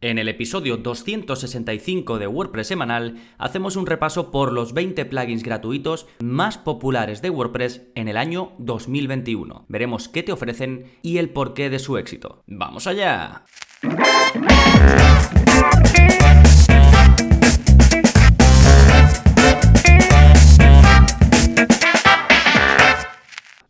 En el episodio 265 de WordPress semanal hacemos un repaso por los 20 plugins gratuitos más populares de WordPress en el año 2021. Veremos qué te ofrecen y el porqué de su éxito. ¡Vamos allá!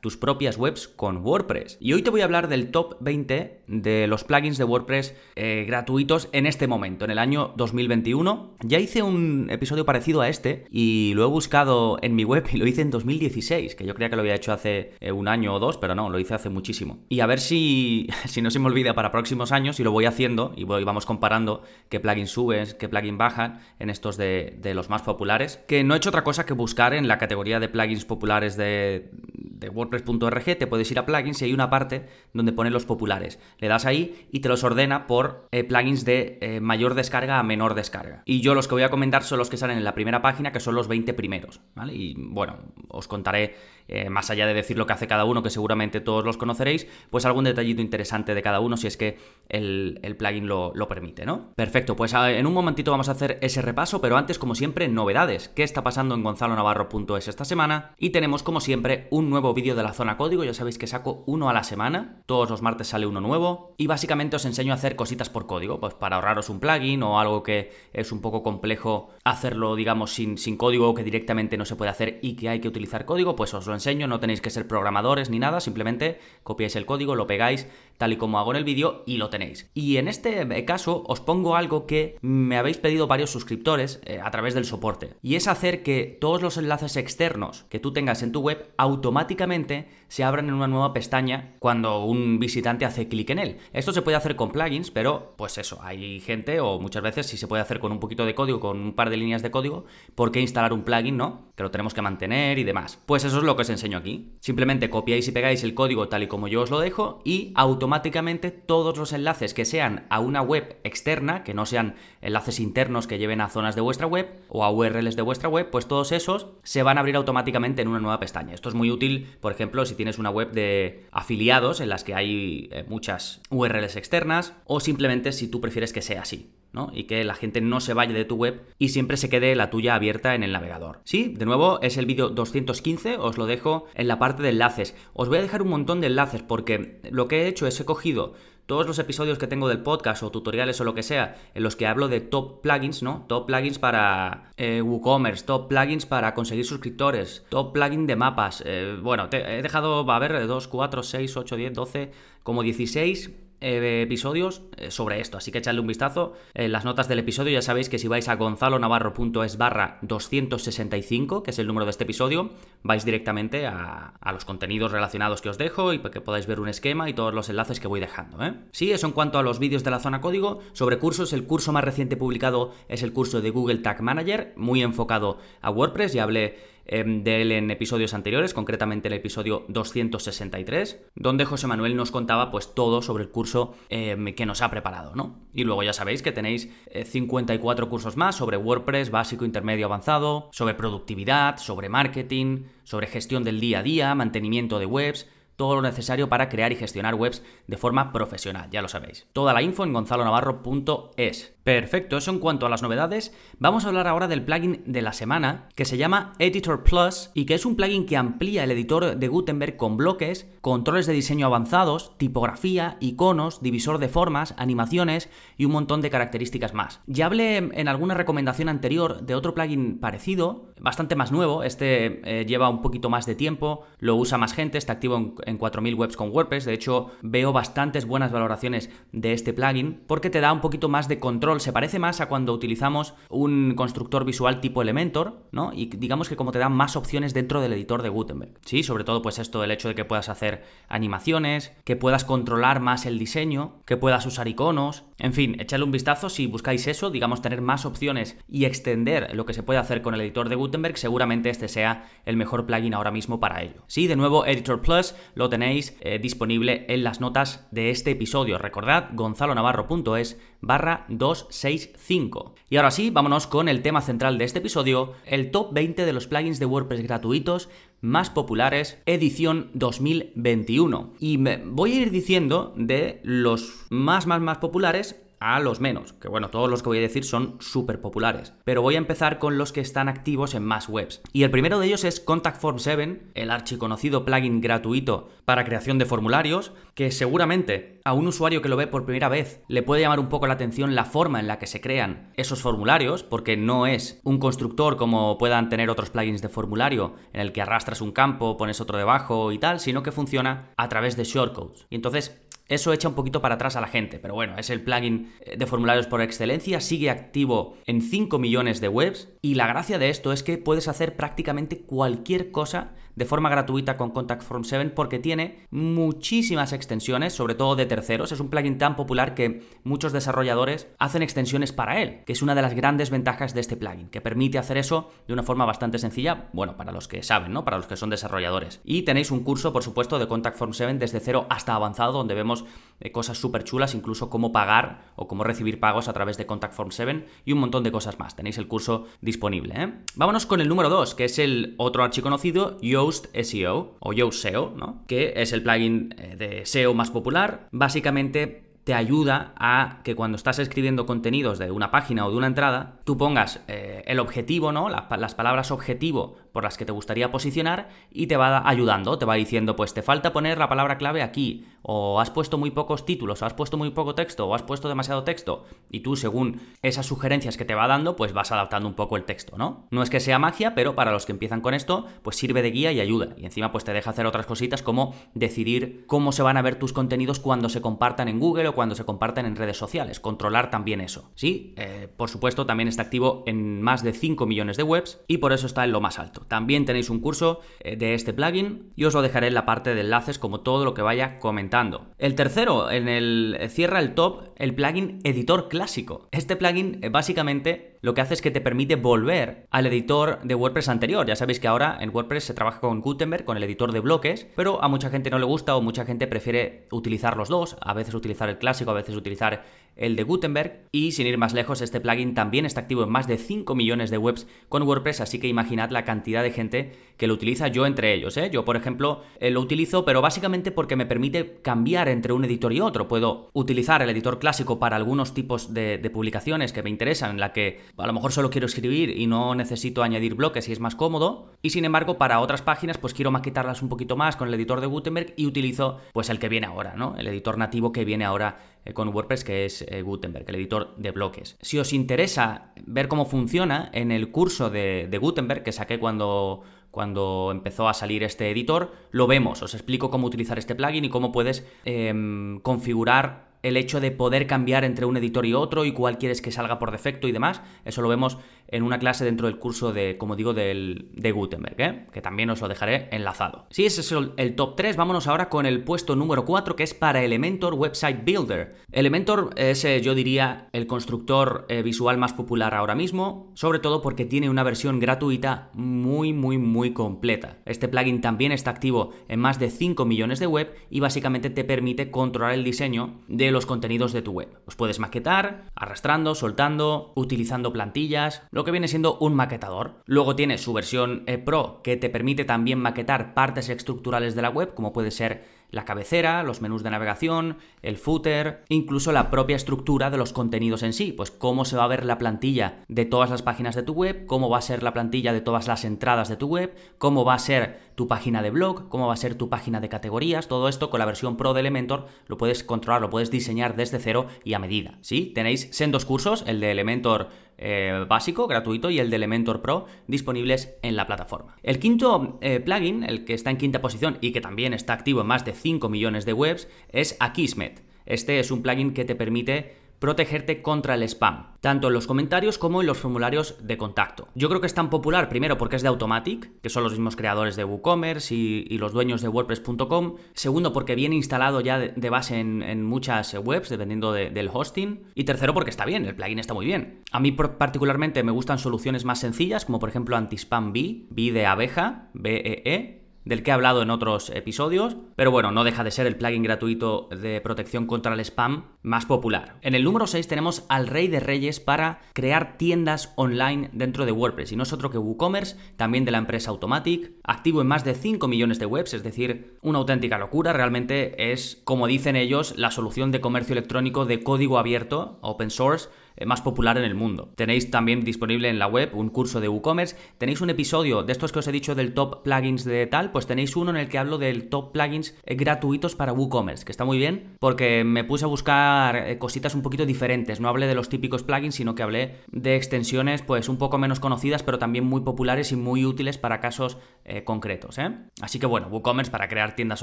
tus propias webs con WordPress. Y hoy te voy a hablar del top 20 de los plugins de WordPress eh, gratuitos en este momento, en el año 2021. Ya hice un episodio parecido a este y lo he buscado en mi web y lo hice en 2016, que yo creía que lo había hecho hace eh, un año o dos, pero no, lo hice hace muchísimo. Y a ver si si, no se me olvida para próximos años y lo voy haciendo y vamos comparando qué plugin subes, qué plugin bajan en estos de, los más populares, que no he hecho otra cosa que buscar en la categoría de plugins populares de, de WordPress.org, te puedes ir a plugins y hay una parte donde pone los populares. Le das ahí y te los ordena por eh, plugins de eh, mayor descarga a menor descarga. Y yo los que voy a comentar son los que salen en la primera página, que son los 20 primeros. Y bueno, os contaré, eh, más allá de decir lo que hace cada uno, que seguramente todos los conoceréis, pues algún detallito interesante de cada uno si es que el, plugin lo, lo, permite, ¿no? Perfecto, pues en un momentito vamos a hacer ese repaso, pero antes, como siempre, novedades. ¿Qué está pasando en gonzalonavarro.es esta semana? Y tenemos, como siempre, un nuevo vídeo de la zona código, ya sabéis que saco uno a la semana, todos los martes sale uno nuevo, y básicamente os enseño a hacer cositas por código, pues para ahorraros un plugin o algo que es un poco complejo hacerlo, digamos, sin, sin código que directamente no se puede hacer y que hay que utilizar código, pues os lo enseño, no tenéis que ser programadores ni nada, simplemente copiáis el código, lo pegáis tal y como hago en el vídeo y lo tenéis. Y en este caso os pongo algo que me habéis pedido varios suscriptores eh, a través del soporte, y es hacer que todos los enlaces externos que tú tengas en tu web automáticamente se abran en una nueva pestaña cuando un visitante hace clic en él. Esto se puede hacer con plugins, pero pues eso, hay gente o muchas veces si se puede hacer con un poquito de código, con un par de líneas de código, ¿por qué instalar un plugin, no? Que lo tenemos que mantener y demás. Pues eso es lo que os enseño aquí. Simplemente copiáis y pegáis el código tal y como yo os lo dejo y automáticamente todos los enlaces que sean a una web externa, que no sean enlaces internos que lleven a zonas de vuestra web o a URLs de vuestra web, pues todos esos se van a abrir automáticamente en una nueva pestaña. Esto es muy útil por ejemplo, si tienes una web de afiliados en las que hay eh, muchas URLs externas, o simplemente si tú prefieres que sea así. Y que la gente no se vaya de tu web y siempre se quede la tuya abierta en el navegador. Sí, de nuevo es el vídeo 215, os lo dejo en la parte de enlaces. Os voy a dejar un montón de enlaces porque lo que he hecho es he cogido todos los episodios que tengo del podcast o tutoriales o lo que sea, en los que hablo de top plugins, ¿no? Top plugins para eh, WooCommerce, top plugins para conseguir suscriptores, top plugin de mapas. Eh, bueno, he dejado, va a ver, 2, 4, 6, 8, 10, 12, como 16 eh, episodios eh, sobre esto, así que echadle un vistazo. En las notas del episodio ya sabéis que si vais a gonzalonavarro.es barra 265, que es el número de este episodio, vais directamente a, los contenidos relacionados que os dejo y que podáis ver un esquema y todos los enlaces que voy dejando. ¿eh? Sí, eso en cuanto a los vídeos de la zona código. Sobre cursos, el curso más reciente publicado es el curso de Google Tag Manager, muy enfocado a WordPress, ya hablé Em, de él en episodios anteriores, concretamente el episodio 263, donde José Manuel nos contaba pues todo sobre el curso em, que nos ha preparado, ¿no? Y luego ya sabéis que tenéis 54 eh, cursos más sobre WordPress básico, intermedio, avanzado, sobre productividad, sobre marketing, sobre gestión del día a día, mantenimiento de webs, todo lo necesario para crear y gestionar webs de forma profesional, ya lo sabéis. Toda la info en gonzalonavarro.es. Perfecto, eso en cuanto a las novedades. Vamos a hablar ahora del plugin de la semana que se llama Editor Plus y que es un plugin que amplía el editor de Gutenberg con bloques, controles de diseño avanzados, tipografía, iconos, divisor de formas, animaciones y un montón de características más. Ya hablé en alguna recomendación anterior de otro plugin parecido, bastante más nuevo, este eh, lleva un poquito más de tiempo, lo usa más gente, está activo en, en 4.000 webs con WordPress, de hecho veo bastantes buenas valoraciones de este plugin porque te da un poquito más de control se parece más a cuando utilizamos un constructor visual tipo Elementor, ¿no? Y digamos que como te dan más opciones dentro del editor de Gutenberg. Sí, sobre todo pues esto del hecho de que puedas hacer animaciones, que puedas controlar más el diseño, que puedas usar iconos, en fin, echadle un vistazo si buscáis eso, digamos tener más opciones y extender lo que se puede hacer con el editor de Gutenberg, seguramente este sea el mejor plugin ahora mismo para ello. Sí, de nuevo Editor Plus lo tenéis eh, disponible en las notas de este episodio. Recordad gonzalonavarro.es barra 2 265. Y ahora sí, vámonos con el tema central de este episodio, el top 20 de los plugins de WordPress gratuitos más populares edición 2021. Y me voy a ir diciendo de los más, más, más populares a los menos, que bueno, todos los que voy a decir son súper populares, pero voy a empezar con los que están activos en más webs. Y el primero de ellos es Contact Form 7, el archiconocido plugin gratuito para creación de formularios, que seguramente a un usuario que lo ve por primera vez le puede llamar un poco la atención la forma en la que se crean esos formularios, porque no es un constructor como puedan tener otros plugins de formulario en el que arrastras un campo, pones otro debajo y tal, sino que funciona a través de shortcodes. Y entonces eso echa un poquito para atrás a la gente, pero bueno, es el plugin eh, de formularios por excelencia, sigue activo en 5 millones de webs y la gracia de esto es que puedes hacer prácticamente cualquier cosa de forma gratuita con Contact Form 7 porque tiene muchísimas extensiones, sobre todo de terceros. Es un plugin tan popular que muchos desarrolladores hacen extensiones para él, que es una de las grandes ventajas de este plugin, que permite hacer eso de una forma bastante sencilla, bueno, para los que saben, ¿no? Para los que son desarrolladores. Y tenéis un curso, por supuesto, de Contact Form 7 desde cero hasta avanzado, donde vemos eh, cosas súper chulas, incluso cómo pagar o cómo recibir pagos a través de Contact Form 7 y un montón de cosas más. Tenéis el curso disponible. ¿eh? Vámonos con el número 2, que es el otro archiconocido, Yoast SEO o Yoast SEO, ¿no? que es el plugin eh, de SEO más popular. Básicamente te ayuda a que cuando estás escribiendo contenidos de una página o de una entrada, tú pongas el objetivo, ¿no? las palabras objetivo por las que te gustaría posicionar y te va ayudando, te va diciendo, pues te falta poner la palabra clave aquí, o has puesto muy pocos títulos, o has puesto muy poco texto, o has puesto demasiado texto, y tú según esas sugerencias que te va dando, pues vas adaptando un poco el texto, ¿no? No es que sea magia, pero para los que empiezan con esto, pues sirve de guía y ayuda, y encima pues te deja hacer otras cositas como decidir cómo se van a ver tus contenidos cuando se compartan en Google o cuando se compartan en redes sociales, controlar también eso, ¿sí? Eh, por supuesto, también está activo en más de 5 millones de webs, y por eso está en lo más alto. También tenéis un curso eh, de este plugin y os lo dejaré en la parte de enlaces como todo lo que vaya comentando. El tercero, en el cierra el top, el plugin editor clásico. Este plugin eh, básicamente lo que hace es que te permite volver al editor de WordPress anterior. Ya sabéis que ahora en WordPress se trabaja con Gutenberg, con el editor de bloques, pero a mucha gente no le gusta o mucha gente prefiere utilizar los dos, a veces utilizar el clásico, a veces utilizar el de Gutenberg. Y sin ir más lejos, este plugin también está activo en más de 5 millones de webs con WordPress, así que imaginad la cantidad de gente que lo utiliza, yo entre ellos. ¿eh? Yo, por ejemplo, eh, lo utilizo, pero básicamente porque me permite cambiar entre un editor y otro. Puedo utilizar el editor clásico para algunos tipos de, de publicaciones que me interesan, en la que a lo mejor solo quiero escribir y no necesito añadir bloques y es más cómodo. Y sin embargo, para otras páginas, pues quiero maquetarlas un poquito más con el editor de Gutenberg y utilizo pues el que viene ahora, ¿no? El editor nativo que viene ahora eh, con WordPress, que es eh, Gutenberg, el editor de bloques. Si os interesa ver cómo funciona, en el curso de, Gutenberg que saqué cuando cuando empezó a salir este editor, lo vemos. Os explico cómo utilizar este plugin y cómo puedes em, configurar el hecho de poder cambiar entre un editor y otro y cuál quieres que salga por defecto y demás. Eso lo vemos en una clase dentro del curso de, como digo, del, de Gutenberg, ¿eh? que también os lo dejaré enlazado. Sí, ese es el, top 3. Vámonos ahora con el puesto número 4, que es para Elementor Website Builder. Elementor es, eh, yo diría, el constructor eh, visual más popular ahora mismo, sobre todo porque tiene una versión gratuita muy, muy, muy completa. Este plugin también está activo en más de 5 millones de web y básicamente te permite controlar el diseño de los contenidos de tu web. Los puedes maquetar, arrastrando, soltando, utilizando plantillas, que viene siendo un maquetador. Luego tiene su versión eh, Pro que te permite también maquetar partes estructurales de la web, como puede ser la cabecera, los menús de navegación, el footer, incluso la propia estructura de los contenidos en sí, pues cómo se va a ver la plantilla de todas las páginas de tu web, cómo va a ser la plantilla de todas las entradas de tu web, cómo va a ser tu página de blog, cómo va a ser tu página de categorías, todo esto con la versión Pro de Elementor lo puedes controlar, lo puedes diseñar desde cero y a medida, ¿sí? Tenéis sendos cursos, el de Elementor eh, básico, gratuito, y el de Elementor Pro disponibles en la plataforma. El quinto eh, plugin, el que está en quinta posición y que también está activo en más de 5 millones de webs, es Akismet. Este es un plugin que te permite protegerte contra el spam, tanto en los comentarios como en los formularios de contacto. Yo creo que es tan popular primero porque es de Automatic, que son los mismos creadores de WooCommerce y, los dueños de WordPress.com. Segundo porque viene instalado ya de, base en, muchas webs, dependiendo del hosting. Y tercero porque está bien, el plugin está muy bien. A mí particularmente me gustan soluciones más sencillas, como por ejemplo Antispam Bee, Bee de abeja, B-E-E, del que he hablado en otros episodios, pero bueno, no deja de ser el plugin gratuito de protección contra el spam más popular. En el número 6 tenemos al rey de reyes para crear tiendas online dentro de WordPress, y no es otro que WooCommerce, también de la empresa Automatic, activo en más de 5 millones de webs, es decir, una auténtica locura, realmente es, como dicen ellos, la solución de comercio electrónico de código abierto, open source, más popular en el mundo. Tenéis también disponible en la web un curso de WooCommerce, tenéis un episodio de estos que os he dicho del top plugins de tal, pues tenéis uno en el que hablo del top plugins eh, gratuitos para WooCommerce, que está muy bien porque me puse a buscar eh, cositas un poquito diferentes, no hablé de los típicos plugins, sino que hablé de extensiones pues un poco menos conocidas, pero también muy populares y muy útiles para casos concretos. Así que bueno, WooCommerce para crear tiendas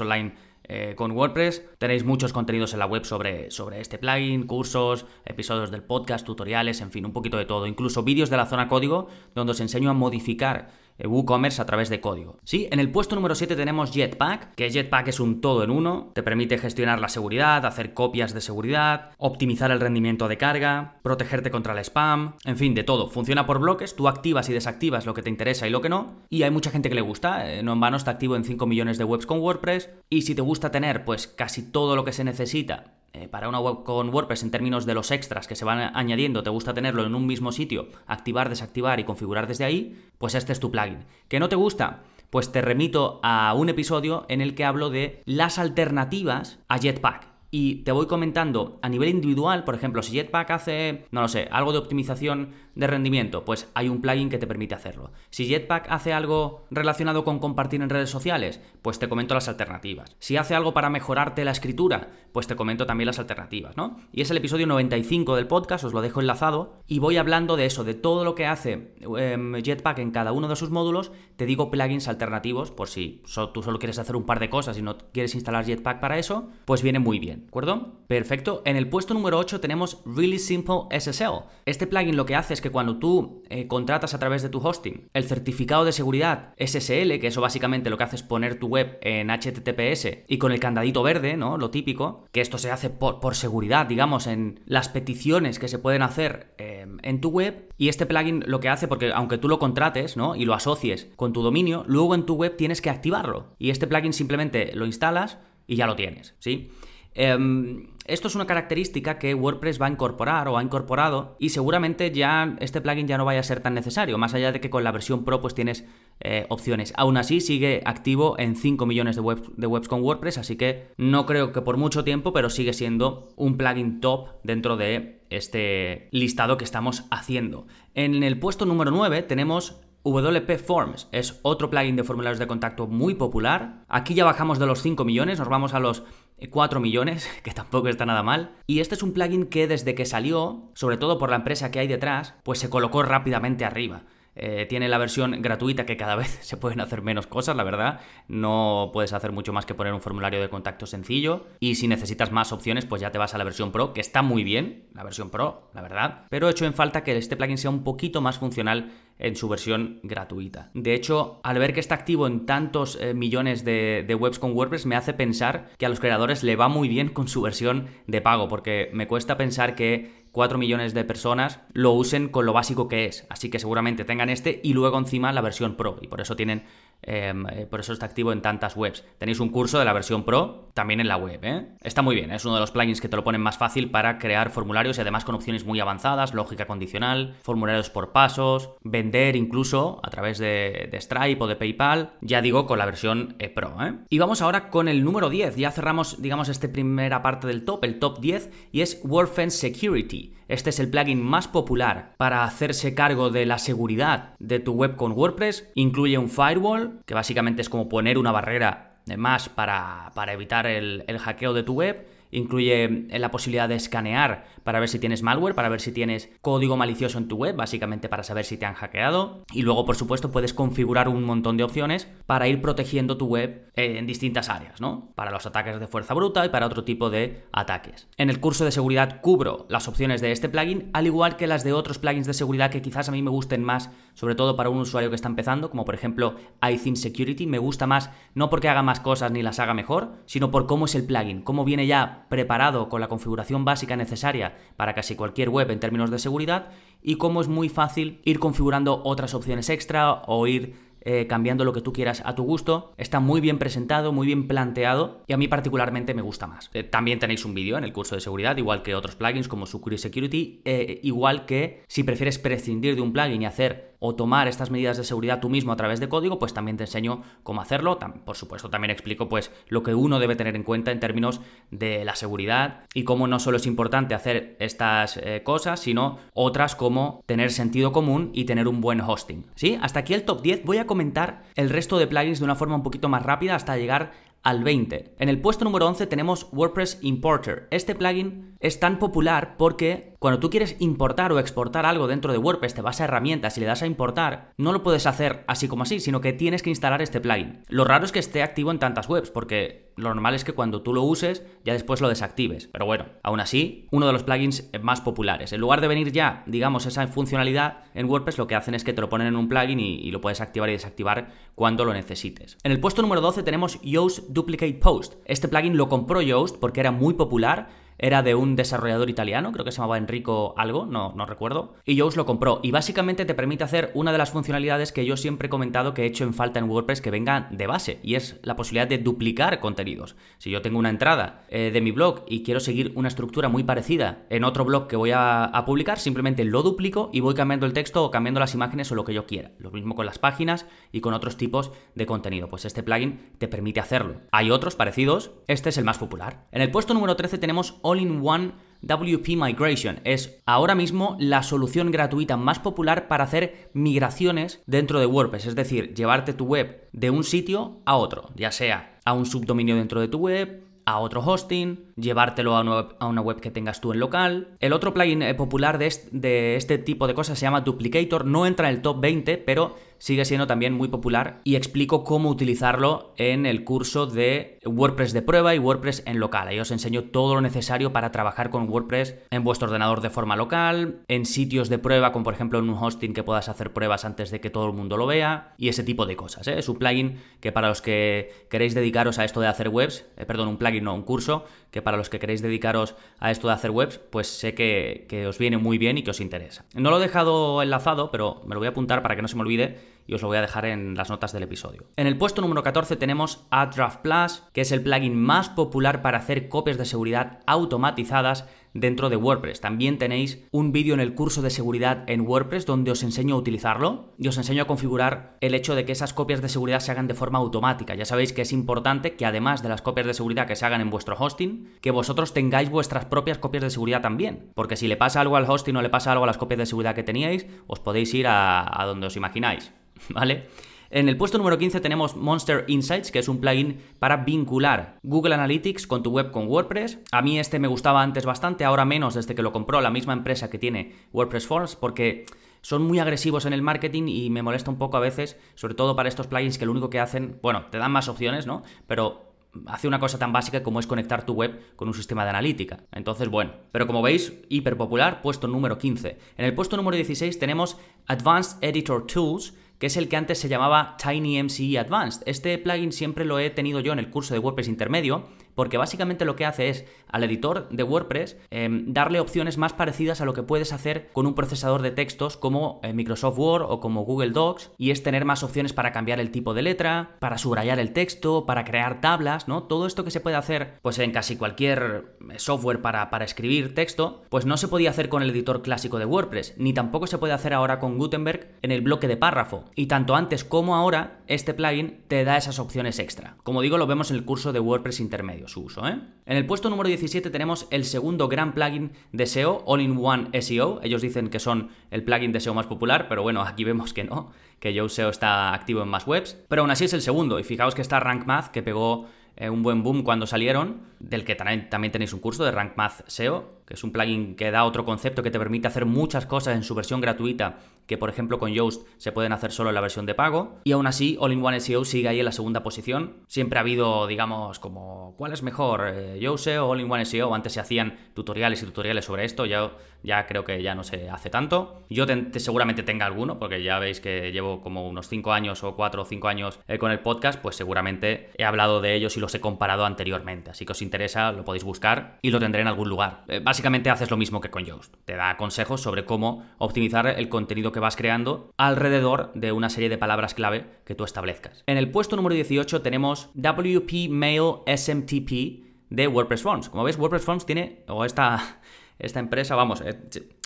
online eh, con WordPress. Tenéis muchos contenidos en la web sobre, sobre este plugin, cursos, episodios del podcast, tutoriales, en fin, un poquito de todo. Incluso vídeos de la zona código donde os enseño a modificar WooCommerce a través de código. Sí, en el puesto número 7 tenemos Jetpack, que Jetpack es un todo en uno, te permite gestionar la seguridad, hacer copias de seguridad, optimizar el rendimiento de carga, protegerte contra el spam, en fin, de todo. Funciona por bloques, tú activas y desactivas lo que te interesa y lo que no, y hay mucha gente que le gusta, eh, no en vano está activo en 5 millones de webs con WordPress, y si te gusta tener pues casi todo lo que se necesita para una web con WordPress en términos de los extras que se van añadiendo, te gusta tenerlo en un mismo sitio, activar, desactivar y configurar desde ahí, pues este es tu plugin. ¿Que no te gusta? Pues te remito a un episodio en el que hablo de las alternativas a Jetpack y te voy comentando a nivel individual, por ejemplo, si Jetpack hace, no lo sé, algo de optimización de rendimiento, pues hay un plugin que te permite hacerlo. Si Jetpack hace algo relacionado con compartir en redes sociales, pues te comento las alternativas. Si hace algo para mejorarte la escritura, pues te comento también las alternativas, ¿no? Y es el episodio 95 del podcast, os lo dejo enlazado, y voy hablando de eso, de todo lo que hace em, Jetpack en cada uno de sus módulos, te digo plugins alternativos, por si tú solo quieres hacer un par de cosas y no quieres instalar Jetpack para eso, pues viene muy bien. ¿De acuerdo? Perfecto. En el puesto número 8 tenemos Really Simple SSL. Este plugin lo que hace es que cuando tú eh, contratas a través de tu hosting el certificado de seguridad SSL, que eso básicamente lo que hace es poner tu web en HTTPS y con el candadito verde, ¿no? Lo típico, que esto se hace por, seguridad, digamos, en las peticiones que se pueden hacer em, en tu web. Y este plugin lo que hace, porque aunque tú lo contrates, ¿no? Y lo asocies con tu dominio, luego en tu web tienes que activarlo. Y este plugin simplemente lo instalas y ya lo tienes, ¿sí? Em, esto es una característica que WordPress va a incorporar o ha incorporado y seguramente ya este plugin ya no vaya a ser tan necesario, más allá de que con la versión Pro pues tienes eh, opciones. Aún así sigue activo en 5 millones de, de webs con WordPress, así que no creo que por mucho tiempo, pero sigue siendo un plugin top dentro de este listado que estamos haciendo. En el puesto número 9 tenemos WP Forms es otro plugin de formularios de contacto muy popular. Aquí ya bajamos de los 5 millones, nos vamos a los 4 millones, que tampoco está nada mal. Y este es un plugin que desde que salió, sobre todo por la empresa que hay detrás, pues se colocó rápidamente arriba. Eh, tiene la versión gratuita que cada vez se pueden hacer menos cosas, la verdad. No puedes hacer mucho más que poner un formulario de contacto sencillo. Y si necesitas más opciones, pues ya te vas a la versión Pro, que está muy bien, la versión Pro, la verdad. Pero he hecho en falta que este plugin sea un poquito más funcional en su versión gratuita. De hecho, al ver que está activo en tantos eh, millones de, de, webs con WordPress, me hace pensar que a los creadores le va muy bien con su versión de pago, porque me cuesta pensar que 4 millones de personas lo usen con lo básico que es. Así que seguramente tengan este y luego encima la versión Pro. Y por eso tienen eh, por eso está activo en tantas webs. Tenéis un curso de la versión Pro también en la web. ¿eh? Está muy bien, es uno de los plugins que te lo ponen más fácil para crear formularios y además con opciones muy avanzadas, lógica condicional, formularios por pasos, vender incluso a través de, Stripe o de PayPal, ya digo con la versión eh, Pro. Y vamos ahora con el número 10, ya cerramos digamos esta primera parte del top, el top 10, y es WordFence Security. Este es el plugin más popular para hacerse cargo de la seguridad de tu web con WordPress. Incluye un firewall, que básicamente es como poner una barrera más para, para evitar el, el hackeo de tu web. Incluye eh, la posibilidad de escanear para ver si tienes malware, para ver si tienes código malicioso en tu web, básicamente para saber si te han hackeado. Y luego, por supuesto, puedes configurar un montón de opciones para ir protegiendo tu web en distintas áreas, ¿no? Para los ataques de fuerza bruta y para otro tipo de ataques. En el curso de seguridad cubro las opciones de este plugin, al igual que las de otros plugins de seguridad que quizás a mí me gusten más, sobre todo para un usuario que está empezando, como por ejemplo iTheme Security. Me gusta más no porque haga más cosas ni las haga mejor, sino por cómo es el plugin, cómo viene ya preparado con la configuración básica necesaria para casi cualquier web en términos de seguridad y cómo es muy fácil ir configurando otras opciones extra o ir eh, cambiando lo que tú quieras a tu gusto. Está muy bien presentado, muy bien planteado y a mí particularmente me gusta más. Eh, también tenéis un vídeo en el curso de seguridad, igual que otros plugins como Sucuri Security, eh, igual que si prefieres prescindir de un plugin y hacer o tomar estas medidas de seguridad tú mismo a través de código, pues también te enseño cómo hacerlo. Por supuesto, también explico pues lo que uno debe tener en cuenta en términos de la seguridad y cómo no solo es importante hacer estas cosas, sino otras como tener sentido común y tener un buen hosting. ¿Sí? Hasta aquí el top 10. Voy a comentar el resto de plugins de una forma un poquito más rápida hasta llegar al 20. En el puesto número 11 tenemos WordPress Importer. Este plugin es tan popular porque cuando tú quieres importar o exportar algo dentro de WordPress, te vas a herramientas y le das a importar, no lo puedes hacer así como así, sino que tienes que instalar este plugin. Lo raro es que esté activo en tantas webs, porque lo normal es que cuando tú lo uses, ya después lo desactives. Pero bueno, aún así, uno de los plugins más populares. En lugar de venir ya, digamos, esa funcionalidad en WordPress, lo que hacen es que te lo ponen en un plugin y, lo puedes activar y desactivar cuando lo necesites. En el puesto número 12 tenemos Yoast Duplicate Post. Este plugin lo compró Yoast porque era muy popular era de un desarrollador italiano, creo que se llamaba Enrico algo, no, no recuerdo, y Yoast lo compró. Y básicamente te permite hacer una de las funcionalidades que yo siempre he comentado que he hecho en falta en WordPress que venga de base, y es la posibilidad de duplicar contenidos. Si yo tengo una entrada eh, de mi blog y quiero seguir una estructura muy parecida en otro blog que voy a, a publicar, simplemente lo duplico y voy cambiando el texto o cambiando las imágenes o lo que yo quiera. Lo mismo con las páginas y con otros tipos de contenido. Pues este plugin te permite hacerlo. Hay otros parecidos, este es el más popular. En el puesto número 13 tenemos All-in-One WP Migration. Es ahora mismo la solución gratuita más popular para hacer migraciones dentro de WordPress, es decir, llevarte tu web de un sitio a otro, ya sea a un subdominio dentro de tu web, a otro hosting, llevártelo a una, web, que tengas tú en local. El otro plugin eh, popular de este, de este tipo de cosas se llama Duplicator, no entra en el top 20, pero sigue siendo también muy popular y explico cómo utilizarlo en el curso de WordPress de prueba y WordPress en local. Ahí os enseño todo lo necesario para trabajar con WordPress en vuestro ordenador de forma local, en sitios de prueba, como por ejemplo en un hosting que puedas hacer pruebas antes de que todo el mundo lo vea y ese tipo de cosas. ¿eh? Es un plugin que para los que queréis dedicaros a esto de hacer webs, eh, perdón, un plugin no, un curso, que para los que queréis dedicaros a esto de hacer webs, pues sé que, que os viene muy bien y que os interesa. No lo he dejado enlazado, pero me lo voy a apuntar para que no se me olvide y os lo voy a dejar en las notas del episodio. En el puesto número 14 tenemos AdDraft Plus, que es el plugin más popular para hacer copias de seguridad automatizadas dentro de WordPress. También tenéis un vídeo en el curso de seguridad en WordPress donde os enseño a utilizarlo y os enseño a configurar el hecho de que esas copias de seguridad se hagan de forma automática. Ya sabéis que es importante que además de las copias de seguridad que se hagan en vuestro hosting, que vosotros tengáis vuestras propias copias de seguridad también. Porque si le pasa algo al hosting o le pasa algo a las copias de seguridad que teníais, os podéis ir a, a donde os imagináis. ¿Vale? En el puesto número 15 tenemos Monster Insights, que es un plugin para vincular Google Analytics con tu web con WordPress. A mí este me gustaba antes bastante, ahora menos desde que lo compró la misma empresa que tiene WordPress Forms, porque son muy agresivos en el marketing y me molesta un poco a veces, sobre todo para estos plugins que lo único que hacen, bueno, te dan más opciones, ¿no? Pero hace una cosa tan básica como es conectar tu web con un sistema de analítica. Entonces, bueno, pero como veis, hiper popular, puesto número 15. En el puesto número 16 tenemos Advanced Editor Tools, que es el que antes se llamaba TinyMCE Advanced. Este plugin siempre lo he tenido yo en el curso de WordPress intermedio, porque básicamente lo que hace es al editor de WordPress em, darle opciones más parecidas a lo que puedes hacer con un procesador de textos como eh, Microsoft Word o como Google Docs, y es tener más opciones para cambiar el tipo de letra, para subrayar el texto, para crear tablas, ¿no? Todo esto que se puede hacer pues en casi cualquier eh, software para, para escribir texto, pues no se podía hacer con el editor clásico de WordPress, ni tampoco se puede hacer ahora con Gutenberg en el bloque de párrafo. Y tanto antes como ahora, este plugin te da esas opciones extra. Como digo, lo vemos en el curso de WordPress intermedio su uso. ¿eh? En el puesto número 17 tenemos el segundo gran plugin de SEO, All-in-One SEO. Ellos dicen que son el plugin de SEO más popular, pero bueno, aquí vemos que no, que Yoast SEO está activo en más webs. Pero aún así es el segundo, y fijaos que está Rank Math, que pegó eh, un buen boom cuando salieron, del que también, también tenéis un curso de Rank Math SEO, que es un plugin que da otro concepto que te permite hacer muchas cosas en su versión gratuita que por ejemplo con Yoast se pueden hacer solo en la versión de pago. Y aún así, All-in-One SEO sigue ahí en la segunda posición. Siempre ha habido, digamos, como, ¿cuál es mejor? Eh, Yoast SEO o All-in-One SEO. Antes se hacían tutoriales y tutoriales sobre esto, ya, ya creo que ya no se hace tanto. Yo seguramente tenga alguno, porque ya veis que llevo como unos 5 años o 4 o 5 años eh, con el podcast, pues seguramente he hablado de ellos y los he comparado anteriormente. Así que os interesa, lo podéis buscar y lo tendré en algún lugar. Eh, básicamente haces lo mismo que con Yoast. Te da consejos sobre cómo optimizar el contenido que vas creando alrededor de una serie de palabras clave que tú establezcas. En el puesto número 18 tenemos WP Mail SMTP de WordPress Forms. Como ves, WordPress Forms tiene, o esta, esta empresa, vamos, eh,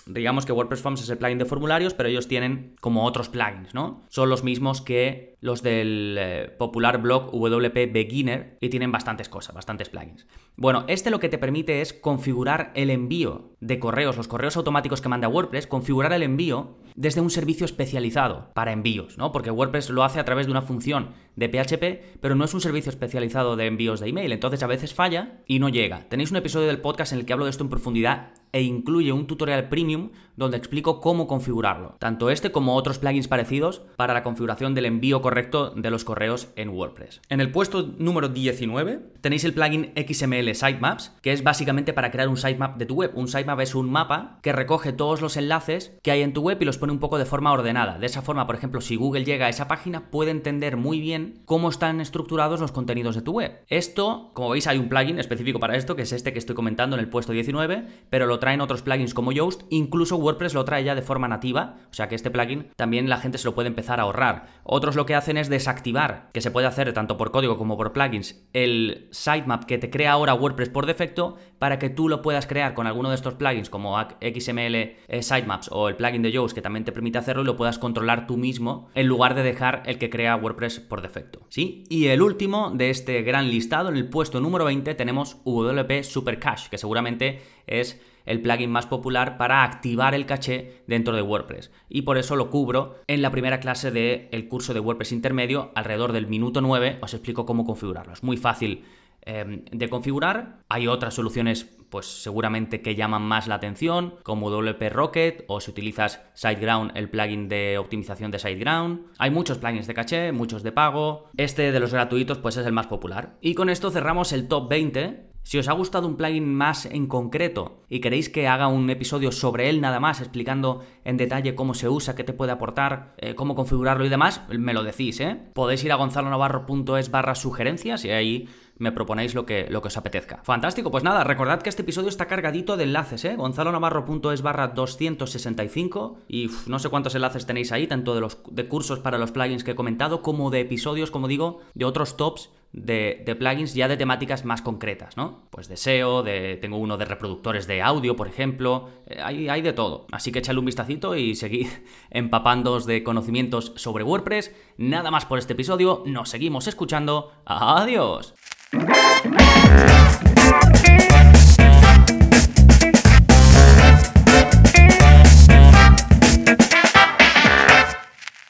digamos que WordPress Forms es el plugin de formularios, pero ellos tienen como otros plugins, ¿no? Son los mismos que los del eh, popular blog WP Beginner y tienen bastantes cosas, bastantes plugins. Bueno, este lo que te permite es configurar el envío de correos, los correos automáticos que manda WordPress, configurar el envío desde un servicio especializado para envíos, ¿no? Porque WordPress lo hace a través de una función de PHP, pero no es un servicio especializado de envíos de email, entonces a veces falla y no llega. Tenéis un episodio del podcast en el que hablo de esto en profundidad e incluye un tutorial premium donde explico cómo configurarlo, tanto este como otros plugins parecidos para la configuración del envío correcto de los correos en WordPress. En el puesto número 19 tenéis el plugin XML Sitemaps, que es básicamente para crear un sitemap de tu web. Un sitemap es un mapa que recoge todos los enlaces que hay en tu web y los pone un poco de forma ordenada. De esa forma, por ejemplo, si Google llega a esa página, puede entender muy bien cómo están estructurados los contenidos de tu web. Esto, como veis, hay un plugin específico para esto, que es este que estoy comentando en el puesto 19, pero lo traen otros plugins como Yoast, incluso WordPress lo trae ya de forma nativa, o sea que este plugin también la gente se lo puede empezar a ahorrar. Otros lo que hacen es desactivar, que se puede hacer tanto por código como por plugins, el sitemap que te crea ahora WordPress por defecto para que tú lo puedas crear con alguno de estos plugins como XML eh, Sitemaps o el plugin de Yoast que también te permite hacerlo y lo puedas controlar tú mismo en lugar de dejar el que crea WordPress por defecto. ¿Sí? Y el último de este gran listado, en el puesto número 20, tenemos WP Super Cache, que seguramente es el plugin más popular para activar el caché dentro de WordPress. Y por eso lo cubro en la primera clase del curso de WordPress intermedio, alrededor del minuto 9, os explico cómo configurarlo. Es muy fácil em, de configurar. Hay otras soluciones, pues seguramente que llaman más la atención, como WP Rocket o si utilizas SiteGround, el plugin de optimización de SiteGround. Hay muchos plugins de caché, muchos de pago. Este de los gratuitos, pues es el más popular. Y con esto cerramos el top 20 si os ha gustado un plugin más en concreto y queréis que haga un episodio sobre él nada más, explicando en detalle cómo se usa, qué te puede aportar, eh, cómo configurarlo y demás, me lo decís, ¿eh? Podéis ir a gonzalonavarro.es barra sugerencias y ahí me proponéis lo que, lo que os apetezca. Fantástico, pues nada, recordad que este episodio está cargadito de enlaces, ¿eh? gonzalonavarro.es barra 265 y no sé cuántos enlaces tenéis ahí, tanto de, los, de cursos para los plugins que he comentado como de episodios, como digo, de otros tops de, plugins ya de temáticas más concretas, ¿no? Pues de SEO, de, tengo uno de reproductores de audio, por ejemplo, eh, hay, hay, de todo. Así que echadle un vistacito y seguid empapándoos de conocimientos sobre WordPress. Nada más por este episodio, nos seguimos escuchando. ¡Adiós!